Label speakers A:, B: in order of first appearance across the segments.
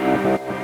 A: Thank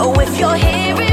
A: Oh, if you're hearing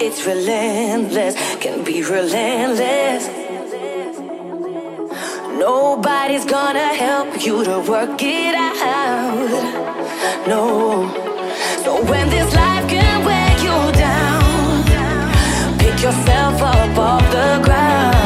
A: it's relentless, can be relentless. Nobody's gonna help you to work it out. No. So when this life can wear you down, pick yourself up off the ground.